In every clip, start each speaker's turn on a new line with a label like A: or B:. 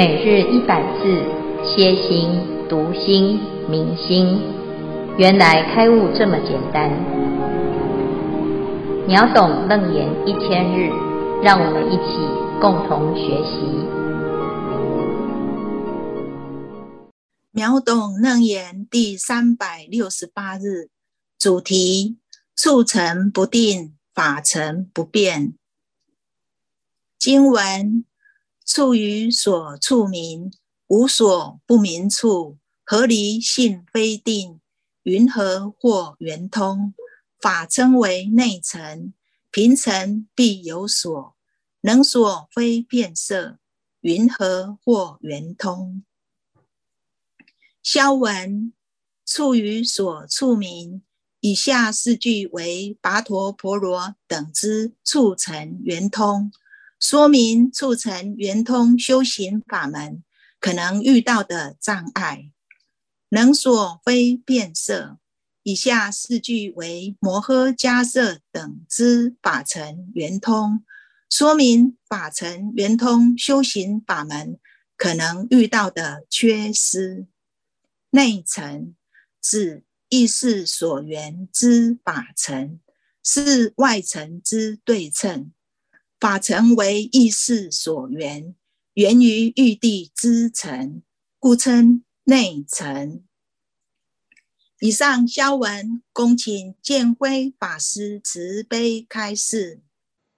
A: 每日一百字，歇心、读心、明心，原来开悟这么简单。秒懂楞严一千日，让我们一起共同学习。
B: 秒懂楞严第三百六十八日，主题：处成不定，法成不变。经文。处于所处名，无所不明处。何离性非定？云何或圆通？法称为内成，平成必有所，能所非变色。云何或圆通？消文，处于所处名，以下四句为跋陀婆罗等之处成圆通。说明促成圆通修行法门可能遇到的障碍，能所非变色。以下四句为摩诃迦叶等之法成圆通，说明法成圆通修行法门可能遇到的缺失。内成指意识所缘之法成，是外成之对称。法成为意识所缘，源于玉帝之成，故称内成。以上消文，恭请建辉法师慈悲开示。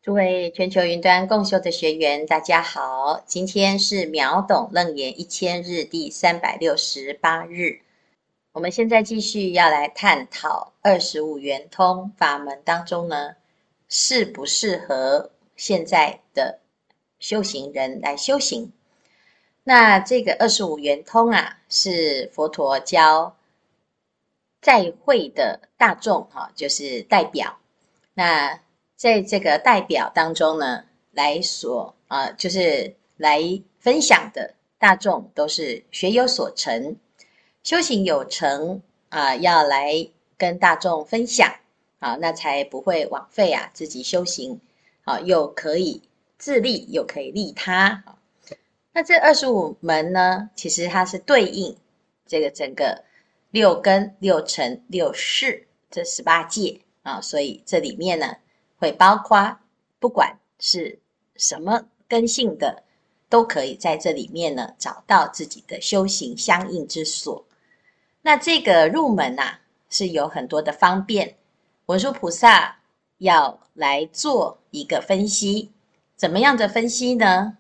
A: 诸位全球云端共修的学员，大家好，今天是秒懂楞严一千日第三百六十八日，我们现在继续要来探讨二十五圆通法门当中呢，适不适合现在的修行人来修行，那这个二十五圆通啊，是佛陀教在会的大众哈，就是代表。那在这个代表当中呢，来所啊，就是来分享的大众都是学有所成，修行有成啊，要来跟大众分享啊，那才不会枉费啊自己修行。好，又可以自利，又可以利他。那这二十五门呢，其实它是对应这个整个六根、六尘、六识这十八界啊，所以这里面呢，会包括不管是什么根性的，都可以在这里面呢找到自己的修行相应之所。那这个入门呐、啊，是有很多的方便，文殊菩萨。要来做一个分析，怎么样的分析呢？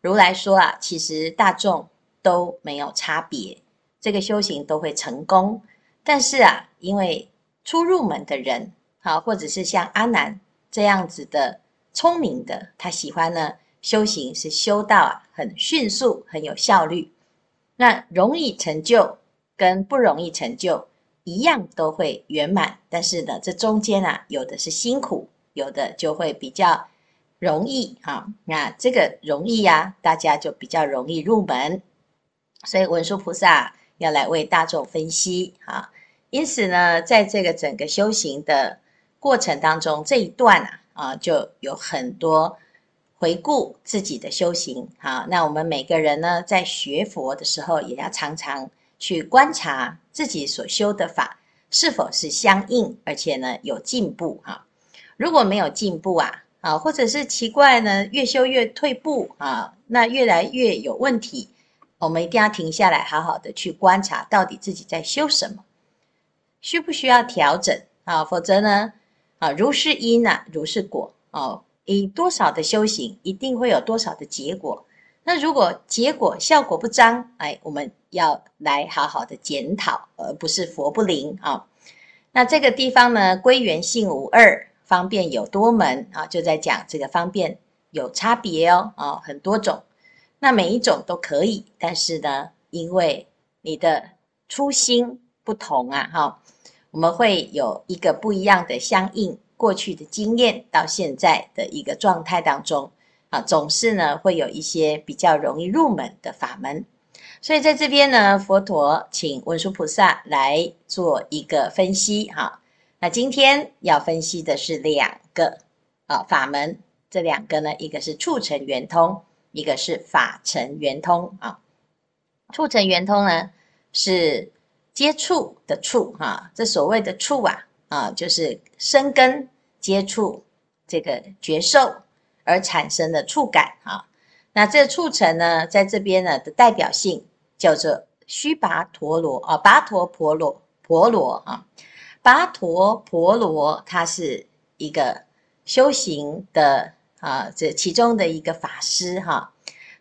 A: 如来说啊，其实大众都没有差别，这个修行都会成功。但是啊，因为初入门的人，好，或者是像阿难这样子的聪明的，他喜欢呢修行是修到啊很迅速，很有效率。那容易成就跟不容易成就。一样都会圆满，但是呢，这中间啊，有的是辛苦，有的就会比较容易啊。那这个容易呀、啊，大家就比较容易入门。所以文殊菩萨要来为大众分析啊。因此呢，在这个整个修行的过程当中，这一段啊啊，就有很多回顾自己的修行。好，那我们每个人呢，在学佛的时候，也要常常。去观察自己所修的法是否是相应，而且呢有进步哈。如果没有进步啊，啊或者是奇怪呢，越修越退步啊，那越来越有问题，我们一定要停下来，好好的去观察到底自己在修什么，需不需要调整啊？否则呢，啊如是因啊，如是果哦，以多少的修行，一定会有多少的结果。那如果结果效果不彰，哎，我们要来好好的检讨，而不是佛不灵啊。那这个地方呢，归元性无二，方便有多门啊，就在讲这个方便有差别哦，啊，很多种。那每一种都可以，但是呢，因为你的初心不同啊，哈，我们会有一个不一样的相应过去的经验到现在的一个状态当中。啊，总是呢会有一些比较容易入门的法门，所以在这边呢，佛陀请文殊菩萨来做一个分析哈。那今天要分析的是两个啊法门，这两个呢，一个是促成圆通，一个是法尘圆通啊。促成圆通呢是接触的触哈，这所谓的触啊啊，就是生根接触这个觉受而产生的触感啊。那这触尘呢，在这边呢的代表性叫做须跋陀罗啊，跋陀婆罗婆罗啊，跋陀婆罗，它是一个修行的啊，这其中的一个法师哈。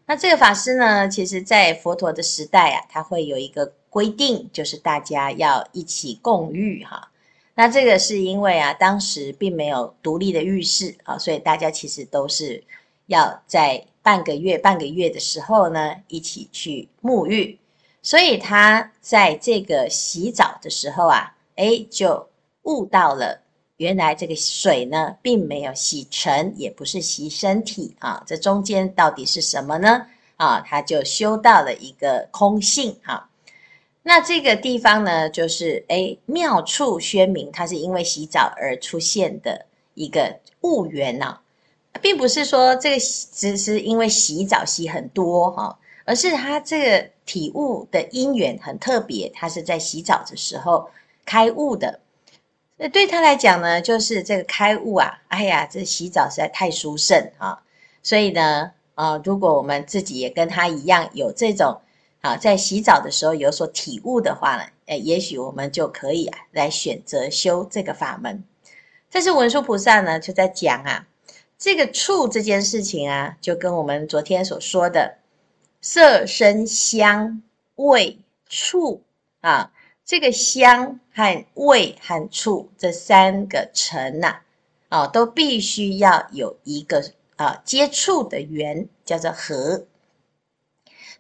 A: 那这个法师呢，其实在佛陀的时代啊，他会有一个规定，就是大家要一起共浴哈。那这个是因为啊，当时并没有独立的浴室啊，所以大家其实都是要在半个月、半个月的时候呢，一起去沐浴。所以他在这个洗澡的时候啊，诶，就悟到了。原来这个水呢，并没有洗尘，也不是洗身体啊，这中间到底是什么呢？啊，他就修到了一个空性啊。那这个地方呢，就是诶妙处宣明，它是因为洗澡而出现的一个悟缘呐，并不是说这个只是因为洗澡洗很多哈，而是他这个体悟的因缘很特别，他是在洗澡的时候开悟的。那对他来讲呢，就是这个开悟啊，哎呀，这洗澡实在太殊胜啊！所以呢，啊，如果我们自己也跟他一样有这种好，在洗澡的时候有所体悟的话呢，哎，也许我们就可以啊，来选择修这个法门。但是文殊菩萨呢，就在讲啊，这个触这件事情啊，就跟我们昨天所说的色声香味触啊。这个香和味和触这三个尘呐，啊，都必须要有一个啊接触的缘，叫做合。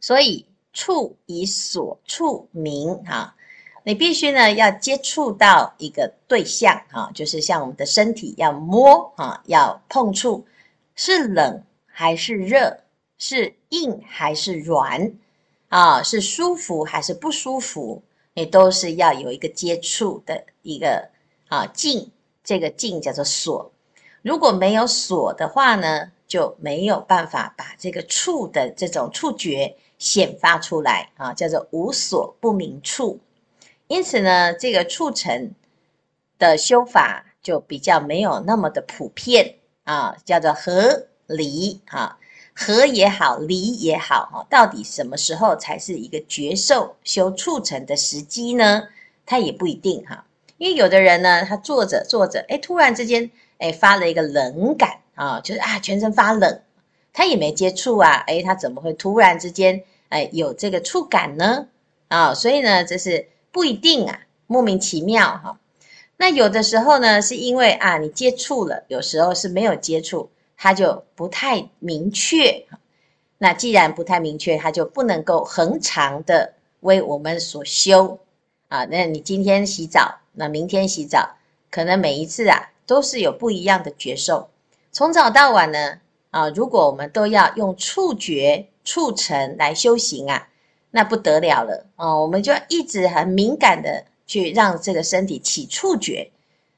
A: 所以触以所触名啊，你必须呢要接触到一个对象啊，就是像我们的身体要摸啊，要碰触，是冷还是热，是硬还是软啊，是舒服还是不舒服。你都是要有一个接触的一个啊境，这个境叫做所。如果没有所的话呢，就没有办法把这个触的这种触觉显发出来啊，叫做无所不明处。因此呢，这个触尘的修法就比较没有那么的普遍啊，叫做合离啊。合也好，离也好，哈，到底什么时候才是一个觉受修触尘的时机呢？他也不一定哈，因为有的人呢，他坐着坐着，哎，突然之间，哎，发了一个冷感啊，就是啊，全身发冷，他也没接触啊，哎，他怎么会突然之间，哎，有这个触感呢？啊，所以呢，这是不一定啊，莫名其妙哈。那有的时候呢，是因为啊，你接触了，有时候是没有接触。它就不太明确，那既然不太明确，它就不能够恒常的为我们所修啊。那你今天洗澡，那明天洗澡，可能每一次啊都是有不一样的觉受。从早到晚呢，啊，如果我们都要用触觉触尘来修行啊，那不得了了啊！我们就一直很敏感的去让这个身体起触觉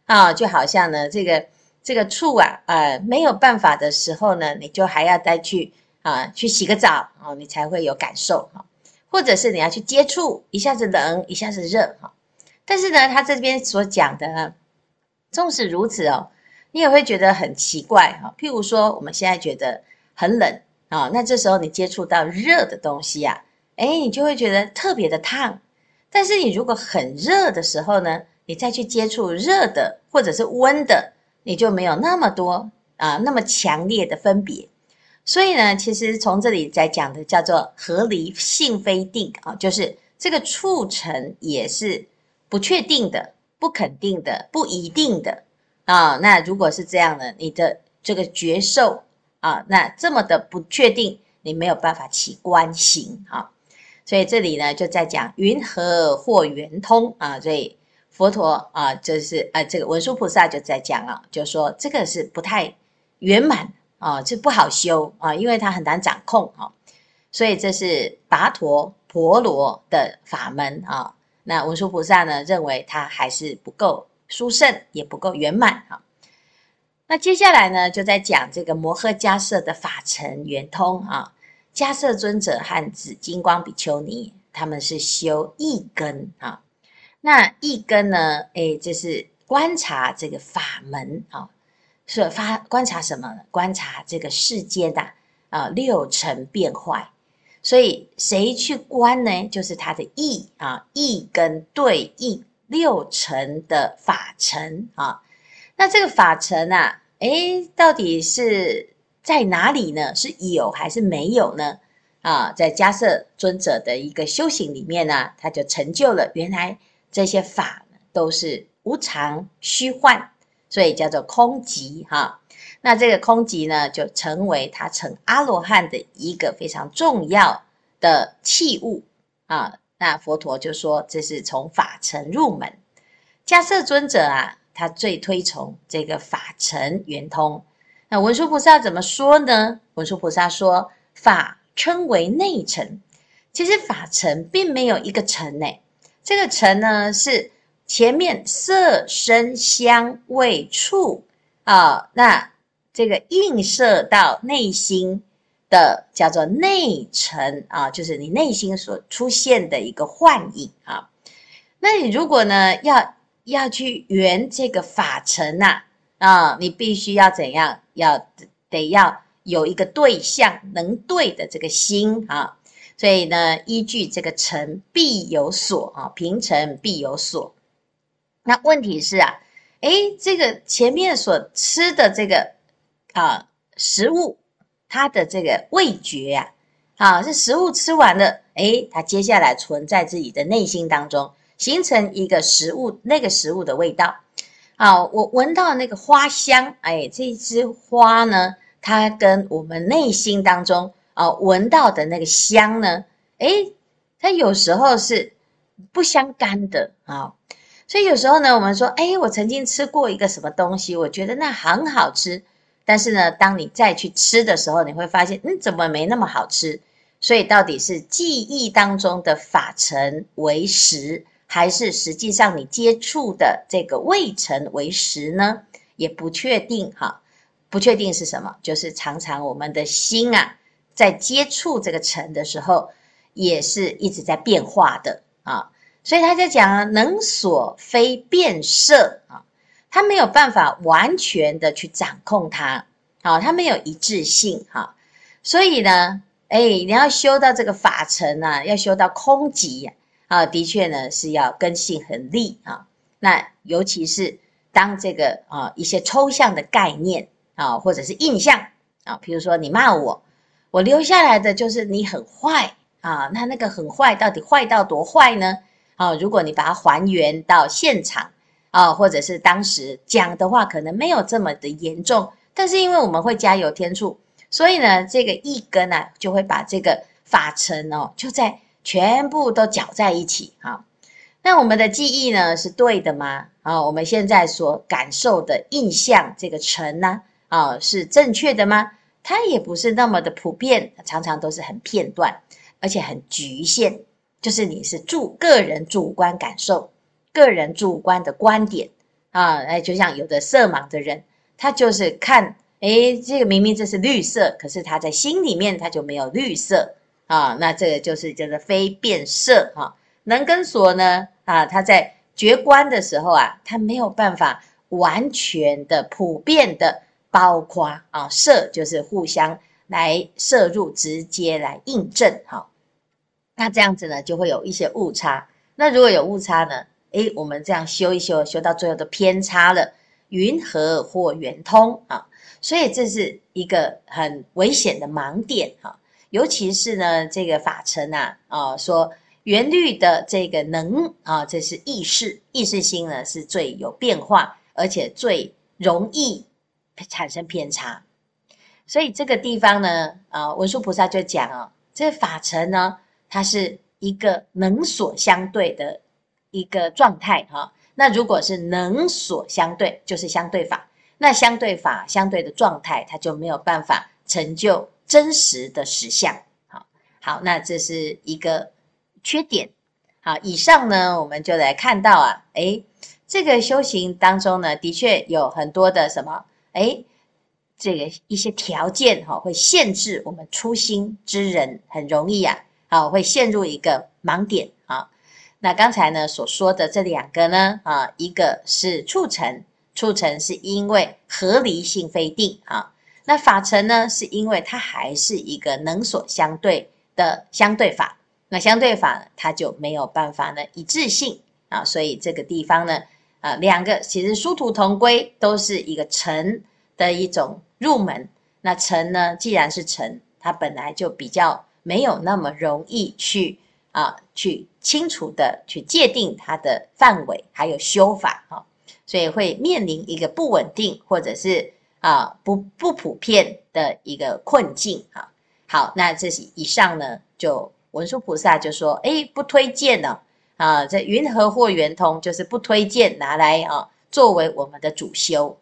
A: 啊，就好像呢这个。这个触啊，呃，没有办法的时候呢，你就还要再去啊，去洗个澡啊，你才会有感受哈。或者是你要去接触，一下子冷，一下子热哈。但是呢，他这边所讲的呢，纵使如此哦，你也会觉得很奇怪哈。譬如说，我们现在觉得很冷啊，那这时候你接触到热的东西啊，哎，你就会觉得特别的烫。但是你如果很热的时候呢，你再去接触热的或者是温的。你就没有那么多啊，那么强烈的分别，所以呢，其实从这里在讲的叫做合离性非定啊，就是这个促成也是不确定的、不肯定的、不一定的啊。那如果是这样的，你的这个觉受啊，那这么的不确定，你没有办法起观行啊。所以这里呢，就在讲云何或圆通啊，所以。佛陀啊，就是啊，这个文殊菩萨就在讲啊，就说这个是不太圆满啊，这不好修啊，因为它很难掌控啊，所以这是跋陀婆罗的法门啊。那文殊菩萨呢，认为它还是不够殊胜，也不够圆满啊。那接下来呢，就在讲这个摩诃迦叶的法尘圆通啊。迦叶尊者和紫金光比丘尼，他们是修意根啊。那意根呢？哎，就是观察这个法门啊，是发观察什么呢？观察这个世间的啊六尘变坏。所以谁去观呢？就是他的意啊，意根对应六尘的法尘啊。那这个法尘啊，哎，到底是在哪里呢？是有还是没有呢？啊，在迦叶尊者的一个修行里面呢，他就成就了原来这些法都是无常虚幻，所以叫做空寂哈。那这个空寂呢，就成为他成阿罗汉的一个非常重要的器物啊。那佛陀就说，这是从法尘入门。迦摄尊者啊，他最推崇这个法尘圆通。那文殊菩萨怎么说呢？文殊菩萨说，法称为内尘。其实法尘并没有一个尘呢，这个尘呢是前面色声香味触啊，那。这个映射到内心的叫做内尘啊，就是你内心所出现的一个幻影啊。那你如果呢要要去圆这个法尘呐啊，你必须要怎样？要得要有一个对象能对的这个心啊。所以呢，依据这个尘必有所啊，平尘必有所。那问题是啊，诶，这个前面所吃的这个。啊，食物它的这个味觉呀，啊，是食物吃完了，诶，它接下来存在自己的内心当中，形成一个食物那个食物的味道。啊，我闻到那个花香，哎，这一支花呢，它跟我们内心当中啊闻到的那个香呢，诶，它有时候是不相干的啊。所以有时候呢，我们说，诶，我曾经吃过一个什么东西，我觉得那很好吃。但是呢，当你再去吃的时候，你会发现，嗯，怎么没那么好吃？所以到底是记忆当中的法尘为实，还是实际上你接触的这个味尘为实呢？也不确定哈，不确定是什么？就是常常我们的心啊，在接触这个尘的时候，也是一直在变化的啊。所以他就讲，能所非变色啊。他没有办法完全的去掌控它，好，他没有一致性哈，所以呢，哎，你要修到这个法尘啊，要修到空寂啊，的确呢是要根性很利啊。那尤其是当这个啊一些抽象的概念啊，或者是印象啊，比如说你骂我，我留下来的就是你很坏啊，那那个很坏到底坏到多坏呢？啊，如果你把它还原到现场。啊，或者是当时讲的话，可能没有这么的严重，但是因为我们会加油添醋，所以呢，这个一根呢，就会把这个法尘哦，就在全部都搅在一起哈。那我们的记忆呢，是对的吗？啊，我们现在所感受的印象，这个尘呢，啊，是正确的吗？它也不是那么的普遍，常常都是很片段，而且很局限，就是你是主个人主观感受。个人主观的观点啊，哎，就像有的色盲的人，他就是看，哎，这个明明这是绿色，可是他在心里面他就没有绿色啊，那这个就是叫做非变色哈。能跟所呢啊，他在觉观的时候啊，他没有办法完全的普遍的包括啊，色就是互相来摄入，直接来印证哈。那这样子呢，就会有一些误差。那如果有误差呢？诶，我们这样修一修，修到最后都偏差了，云和或圆通啊？所以这是一个很危险的盲点哈。尤其是呢，这个法尘啊，啊，说圆律的这个能啊，这是意识，意识心呢是最有变化，而且最容易产生偏差。所以这个地方呢，啊，文殊菩萨就讲哦，这法尘呢，它是一个能所相对的。一个状态哈，那如果是能所相对，就是相对法。那相对法相对的状态，它就没有办法成就真实的实相。好，好，那这是一个缺点。好，以上呢，我们就来看到啊，诶，这个修行当中呢，的确有很多的什么，诶，这个一些条件哈，会限制我们初心之人很容易啊，啊，会陷入一个盲点啊。那刚才呢所说的这两个呢，啊，一个是促成，促成是因为合离性非定啊。那法成呢，是因为它还是一个能所相对的相对法。那相对法它就没有办法呢一致性啊，所以这个地方呢，啊，两个其实殊途同归，都是一个成的一种。入门，那成呢？既然是成，它本来就比较没有那么容易去啊，去清楚的去界定它的范围，还有修法哈、啊，所以会面临一个不稳定或者是啊不不普遍的一个困境啊。好，那这是以上呢，就文殊菩萨就说，哎，不推荐呢啊，这云和或圆通，就是不推荐拿来啊作为我们的主修。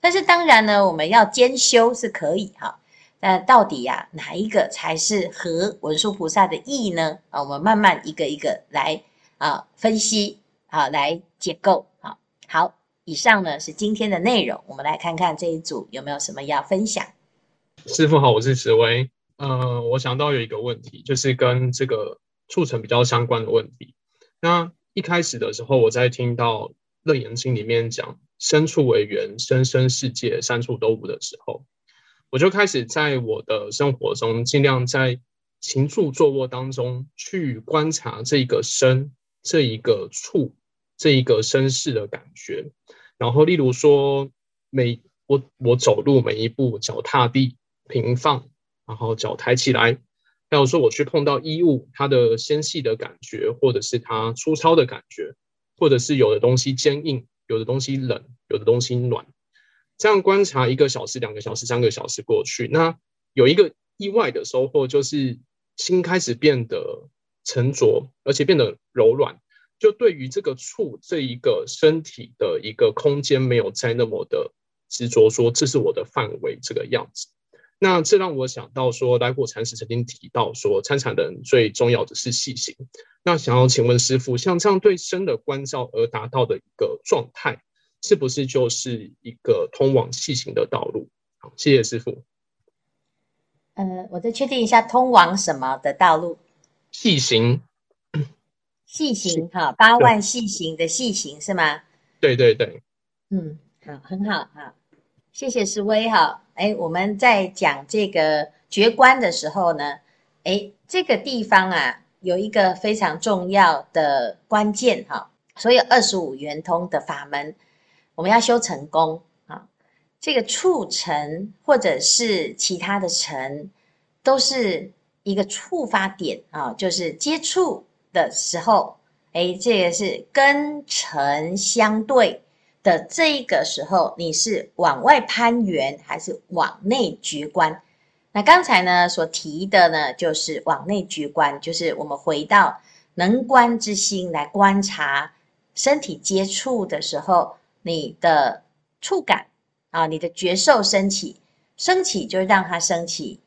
A: 但是当然呢，我们要兼修是可以哈。那到底呀、哪一个才是合文殊菩萨的意呢？啊，我们慢慢一个一个来啊分析啊，来解构啊。好，以上呢是今天的内容，我们来看看这一组有没有什么要分享。
C: 师傅好，我是紫薇。呃，我想到有一个问题，就是跟这个促成比较相关的问题。那一开始的时候，我在听到《楞严经》里面讲。身处为缘，生生世界三处都无的时候，我就开始在我的生活中，尽量在行住坐卧当中去观察这一个身、这一个处、这一个身世的感觉。然后，例如说，每我我走路每一步，脚踏地平放，然后脚抬起来，还有说我去碰到衣物，它的纤细的感觉，或者是它粗糙的感觉，或者是有的东西坚硬。有的东西冷，有的东西暖，这样观察一个小时、两个小时、三个小时过去，那有一个意外的收获，就是心开始变得沉着，而且变得柔软。就对于这个处这一个身体的一个空间，没有再那么的执着，说这是我的范围这个样子。那这让我想到说，来果禅师曾经提到说，参禅的人最重要的是细心。那想要请问师傅，像这样对身的关照而达到的一个状态，是不是就是一个通往细行的道路？好，谢谢师傅。
A: 呃，我再确定一下，通往什么的道路？
C: 细行。
A: 细行哈，八万细行的细行是吗？
C: 对对对。
A: 嗯，好，很好，好。谢谢师威哈，哎，我们在讲这个觉观的时候呢，哎，这个地方啊有一个非常重要的关键哈，所有二十五圆通的法门，我们要修成功啊，这个触成或者是其他的成，都是一个触发点啊，就是接触的时候，哎，这个是跟成相对。的这个时候，你是往外攀援还是往内觉观？那刚才呢所提的呢，就是往内觉观，就是我们回到能观之心来观察身体接触的时候，你的触感啊，你的觉受升起，升起就让它升起，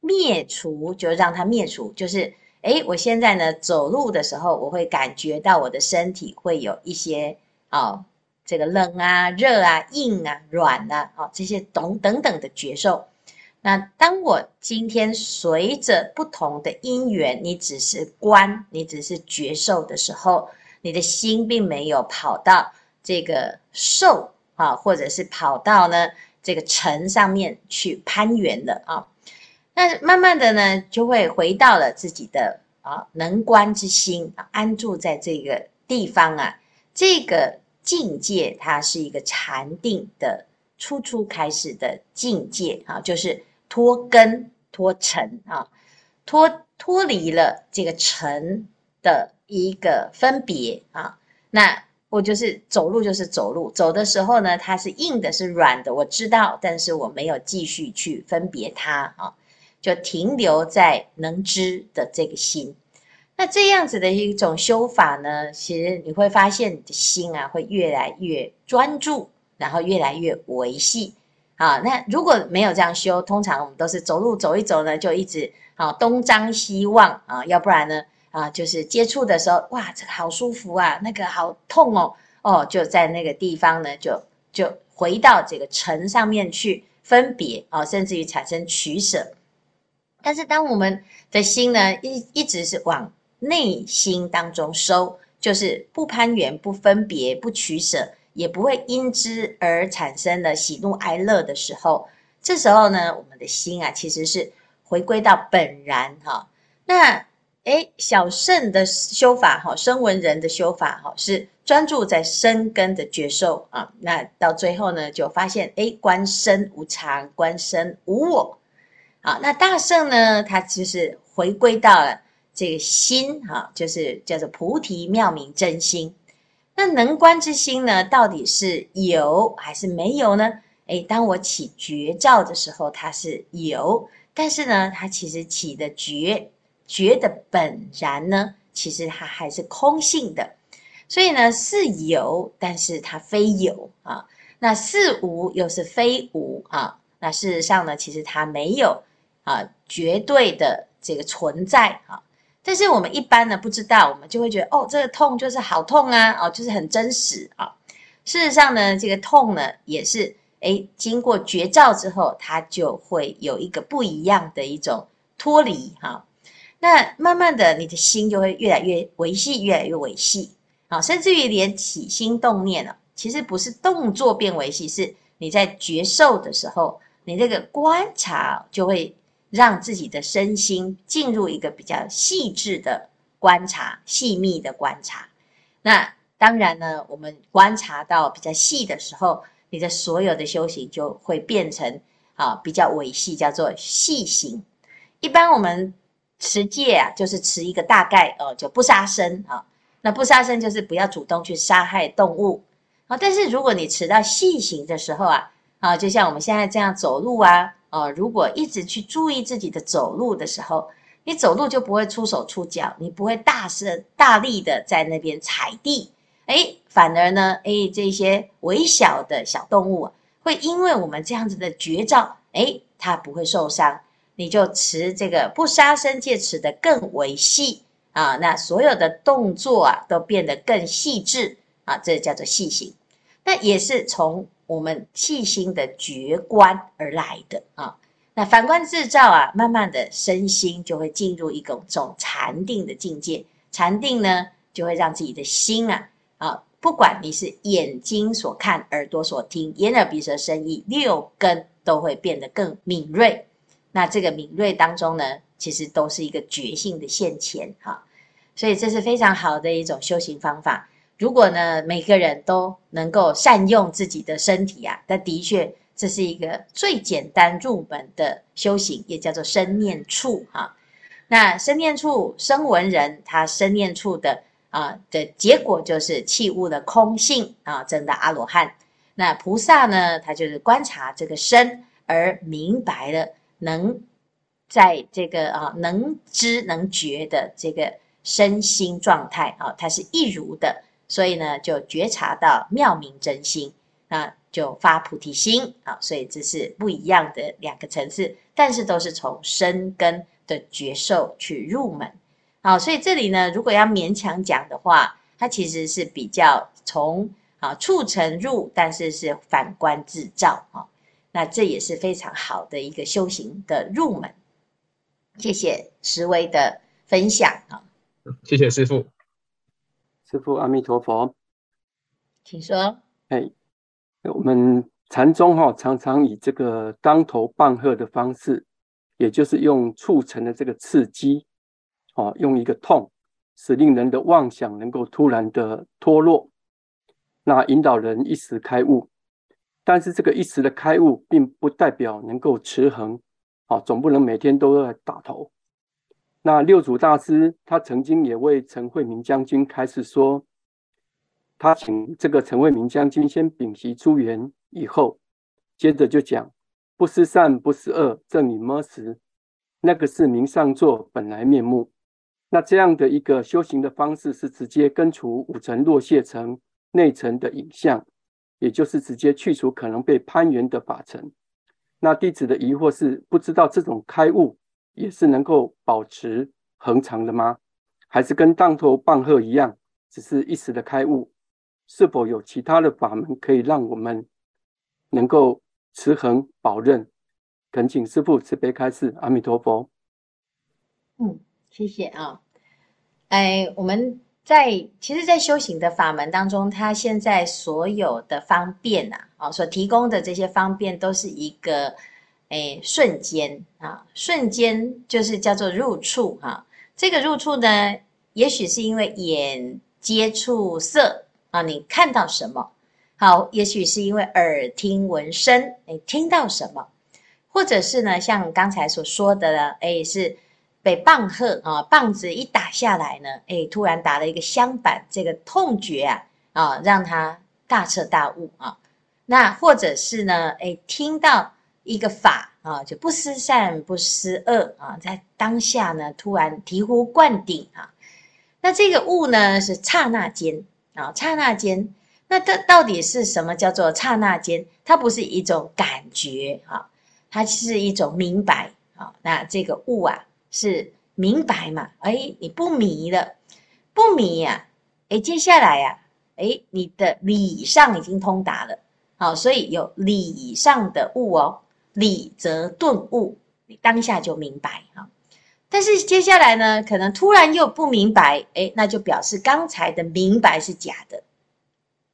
A: 灭除就让它灭除，就是诶，我现在呢走路的时候，我会感觉到我的身体会有一些啊。这个冷啊、热啊、硬啊、软啊，哦，这些等等等的觉受。那当我今天随着不同的因缘，你只是观，你只是觉受的时候，你的心并没有跑到这个受啊，或者是跑到呢这个城上面去攀援的啊。那慢慢的呢，就会回到了自己的啊能观之心，安住在这个地方啊，这个。境界，它是一个禅定的初初开始的境界啊，就是脱根脱尘啊，脱脱离了这个尘的一个分别啊。那我就是走路，就是走路，走的时候呢，它是硬的，是软的，我知道，但是我没有继续去分别它啊，就停留在能知的这个心。那这样子的一种修法呢，其实你会发现你的心啊会越来越专注，然后越来越维系。啊，那如果没有这样修，通常我们都是走路走一走呢，就一直啊东张西望啊，要不然呢啊就是接触的时候，哇，这个好舒服啊，那个好痛哦，哦就在那个地方呢就就回到这个尘上面去分别啊，甚至于产生取舍。但是当我们的心呢，一一直是往内心当中收，就是不攀缘、不分别、不取舍，也不会因之而产生了喜怒哀乐的时候，这时候呢，我们的心啊，其实是回归到本然哈。那诶，小圣的修法哈，声闻人的修法哈，是专注在生根的觉受啊。那到最后呢，就发现诶，观身无常，观身无我。啊，那大圣呢，它就是回归到了这个心哈，就是叫做菩提妙明真心。那能观之心呢，到底是有还是没有呢？诶，当我起觉照的时候，它是有，但是呢，它其实起的觉。觉的本然呢，其实它还是空性的，所以呢是有，但是它非有啊。那是无又是非无啊。那事实上呢，其实它没有啊绝对的这个存在啊。但是我们一般呢不知道，我们就会觉得哦，这个痛就是好痛啊，哦，就是很真实啊。事实上呢，这个痛呢也是诶，经过觉照之后，它就会有一个不一样的一种脱离哈。那慢慢的，你的心就会越来越维系，越来越维系，啊，甚至于连起心动念了，其实不是动作变维系，是你在觉受的时候，你这个观察就会让自己的身心进入一个比较细致的观察、细密的观察。那当然呢，我们观察到比较细的时候，你的所有的修行就会变成啊比较维系，叫做细行。一般我们。持戒啊，就是持一个大概哦，就不杀生啊。那不杀生就是不要主动去杀害动物啊。但是如果你持到细行的时候啊，啊，就像我们现在这样走路啊，哦，如果一直去注意自己的走路的时候，你走路就不会出手出脚，你不会大声大力的在那边踩地，诶，反而呢，诶，这些微小的小动物，会因为我们这样子的绝招，诶，它不会受伤。你就持这个不杀生戒，持得更为细啊，那所有的动作啊都变得更细致啊，这叫做细心。那也是从我们细心的觉观而来的啊。那反观自照啊，慢慢的身心就会进入一种种禅定的境界。禅定呢，就会让自己的心啊啊，不管你是眼睛所看，耳朵所听，眼耳鼻舌身意六根都会变得更敏锐。那这个敏锐当中呢，其实都是一个觉性的现前哈，所以这是非常好的一种修行方法。如果呢，每个人都能够善用自己的身体啊，那的确这是一个最简单入门的修行，也叫做生念处哈。那生念处，生闻人他生念处的啊的结果就是器物的空性啊，证的阿罗汉。那菩萨呢，他就是观察这个身而明白了。能在这个啊能知能觉的这个身心状态啊，它是一如的，所以呢就觉察到妙明真心，那就发菩提心啊，所以这是不一样的两个层次，但是都是从身根的觉受去入门，好，所以这里呢，如果要勉强讲的话，它其实是比较从啊处尘入，但是是反观自照啊。那这也是非常好的一个修行的入门。谢谢石威的分享啊！
C: 谢谢师父，
D: 师父阿弥陀佛，
A: 请说。
D: 哎，我们禅宗哈常常以这个当头棒喝的方式，也就是用促成的这个刺激，哦，用一个痛，使令人的妄想能够突然的脱落，那引导人一时开悟。但是这个一时的开悟，并不代表能够持恒，啊，总不能每天都在打头。那六祖大师他曾经也为陈慧明将军开示说，他请这个陈慧明将军先屏息诸缘以后，接着就讲不思善不思恶，正以么时，那个是明上座本来面目。那这样的一个修行的方式，是直接根除五尘落谢尘内尘的影像。也就是直接去除可能被攀援的法尘。那弟子的疑惑是，不知道这种开悟也是能够保持恒常的吗？还是跟当头棒喝一样，只是一时的开悟？是否有其他的法门可以让我们能够持恒保任。恳请师父慈悲开示，阿弥陀佛。
A: 嗯，谢谢啊。哎，我们在其实，在修行的法门当中，它现在所有的方便呐，啊，所提供的这些方便，都是一个哎瞬间啊，瞬间就是叫做入处哈。这个入处呢，也许是因为眼接触色啊，你看到什么？好，也许是因为耳听闻声，你听到什么？或者是呢，像刚才所说的呢，哎，是被棒喝啊，棒子一打下来呢，哎，突然打了一个香板，这个痛觉啊，啊，让他大彻大悟啊。那或者是呢，哎，听到一个法啊，就不思善不思恶啊，在当下呢，突然醍醐灌顶啊。那这个悟呢，是刹那间啊，刹那间。那它到底是什么叫做刹那间？它不是一种感觉啊。它是一种明白啊，那这个悟啊是明白嘛？哎，你不迷了，不迷呀？哎，接下来呀，哎，你的理上已经通达了，好，所以有理上的悟哦，理则顿悟，你当下就明白哈。但是接下来呢，可能突然又不明白，哎，那就表示刚才的明白是假的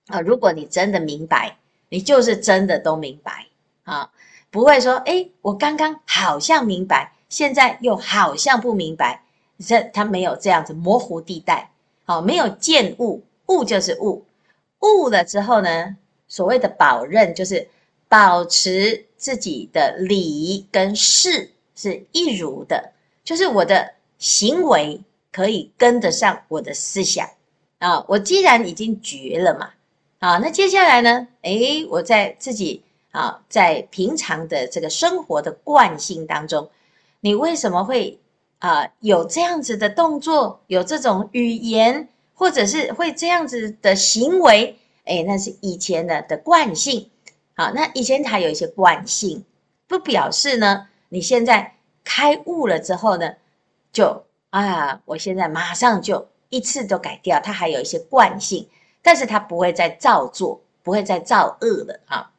A: 啊。如果你真的明白，你就是真的都明白啊。不会说，哎，我刚刚好像明白，现在又好像不明白，这他没有这样子模糊地带，好，没有见悟，悟就是悟，悟了之后呢，所谓的保任就是保持自己的理跟事是一如的，就是我的行为可以跟得上我的思想。啊，我既然已经觉了嘛，啊，那接下来呢，哎，我在自己。啊，在平常的这个生活的惯性当中，你为什么会啊有这样子的动作，有这种语言，或者是会这样子的行为？哎，那是以前的的惯性。好，那以前还有一些惯性，不表示呢，你现在开悟了之后呢，就啊，我现在马上就一次都改掉。它还有一些惯性，但是它不会再造作，不会再造恶了啊。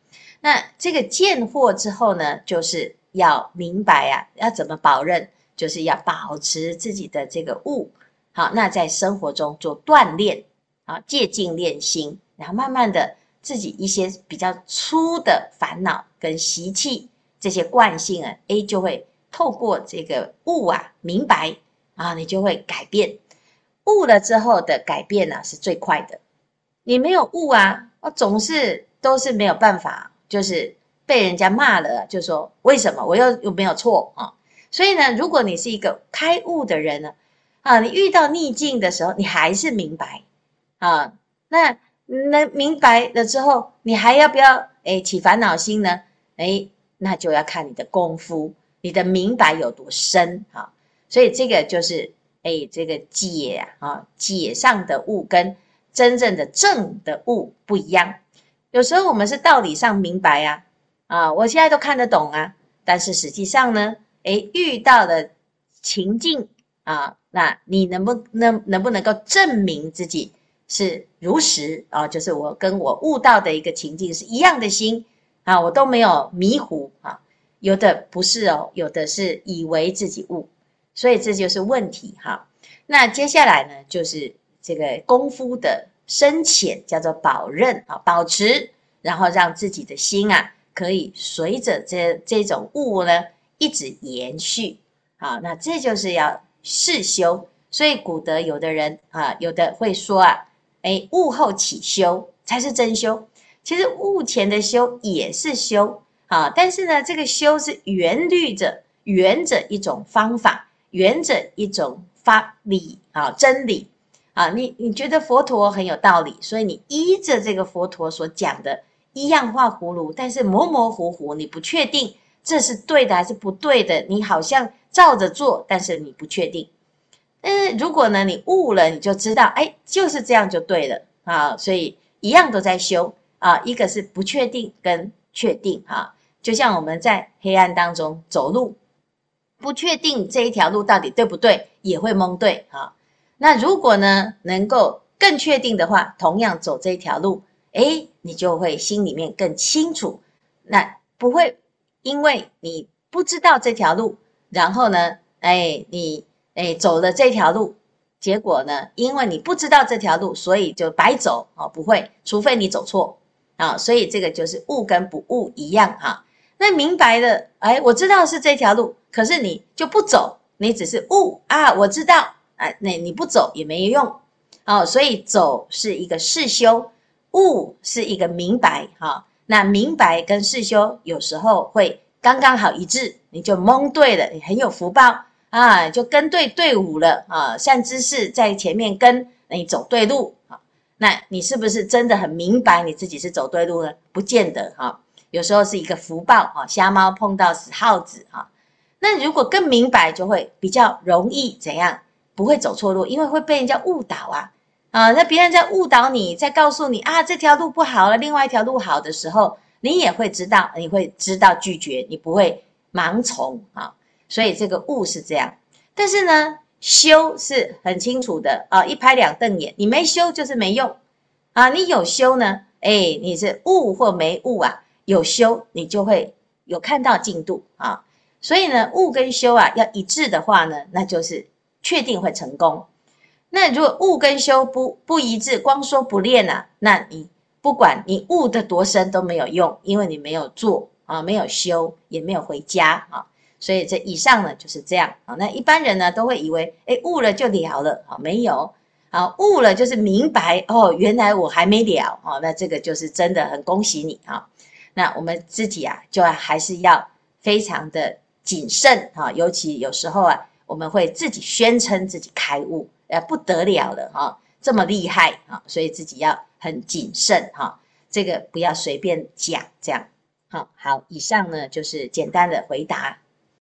A: 那这个见惑之后呢，就是要明白啊，要怎么保任，就是要保持自己的这个悟。好，那在生活中做锻炼啊，借静练心，然后慢慢的自己一些比较粗的烦恼跟习气这些惯性啊，A 就会透过这个悟啊，明白啊，你就会改变。悟了之后的改变呢，是最快的。你没有悟啊，我总是都是没有办法。就是被人家骂了，就说为什么我又又没有错啊？所以呢，如果你是一个开悟的人呢，啊，你遇到逆境的时候，你还是明白啊。那那明白了之后，你还要不要诶起烦恼心呢？诶，那就要看你的功夫，你的明白有多深啊。所以这个就是诶这个解啊，解上的悟跟真正的正的悟不一样。有时候我们是道理上明白啊，啊，我现在都看得懂啊，但是实际上呢，诶，遇到的情境啊，那你能不能能不能够证明自己是如实啊？就是我跟我悟到的一个情境是一样的心啊，我都没有迷糊啊，有的不是哦，有的是以为自己悟，所以这就是问题哈。那接下来呢，就是这个功夫的。深浅叫做保任啊，保持，然后让自己的心啊，可以随着这这种悟呢，一直延续。好，那这就是要事修。所以古德有的人啊，有的会说啊，哎，悟后起修才是真修。其实悟前的修也是修啊，但是呢，这个修是缘律着缘着一种方法，缘着一种法理啊，真理。啊，你你觉得佛陀很有道理，所以你依着这个佛陀所讲的一样画葫芦，但是模模糊糊，你不确定这是对的还是不对的，你好像照着做，但是你不确定。嗯，如果呢你悟了，你就知道，哎，就是这样就对了啊。所以一样都在修啊，一个是不确定跟确定啊，就像我们在黑暗当中走路，不确定这一条路到底对不对，也会蒙对啊。那如果呢，能够更确定的话，同样走这一条路，诶，你就会心里面更清楚，那不会因为你不知道这条路，然后呢，哎，你哎走了这条路，结果呢，因为你不知道这条路，所以就白走啊，不会，除非你走错啊，所以这个就是悟跟不悟一样哈。那明白的，哎，我知道是这条路，可是你就不走，你只是悟啊，我知道啊，那你不走也没用。哦，所以走是一个事修，悟是一个明白哈。那明白跟事修有时候会刚刚好一致，你就蒙对了，你很有福报啊，就跟对队伍了啊。善知识在前面跟，你走对路啊。那你是不是真的很明白你自己是走对路呢？不见得哈。有时候是一个福报啊，瞎猫碰到死耗子啊。那如果更明白，就会比较容易怎样？不会走错路，因为会被人家误导啊。啊，那别人在误导你，在告诉你啊，这条路不好了，另外一条路好的时候，你也会知道，你会知道拒绝，你不会盲从啊。所以这个悟是这样，但是呢，修是很清楚的啊，一拍两瞪眼，你没修就是没用啊，你有修呢，哎，你是悟或没悟啊，有修你就会有看到进度啊。所以呢，悟跟修啊要一致的话呢，那就是确定会成功。那如果悟跟修不不一致，光说不练啊，那你不管你悟得多深都没有用，因为你没有做啊，没有修，也没有回家啊。所以这以上呢就是这样啊。那一般人呢都会以为，哎，悟了就了了啊，没有啊，悟了就是明白哦，原来我还没了啊。那这个就是真的很恭喜你啊。那我们自己啊，就还是要非常的谨慎啊，尤其有时候啊，我们会自己宣称自己开悟。呃，不得了了哈，这么厉害啊，所以自己要很谨慎哈，这个不要随便讲这样。好，好，以上呢就是简单的回答。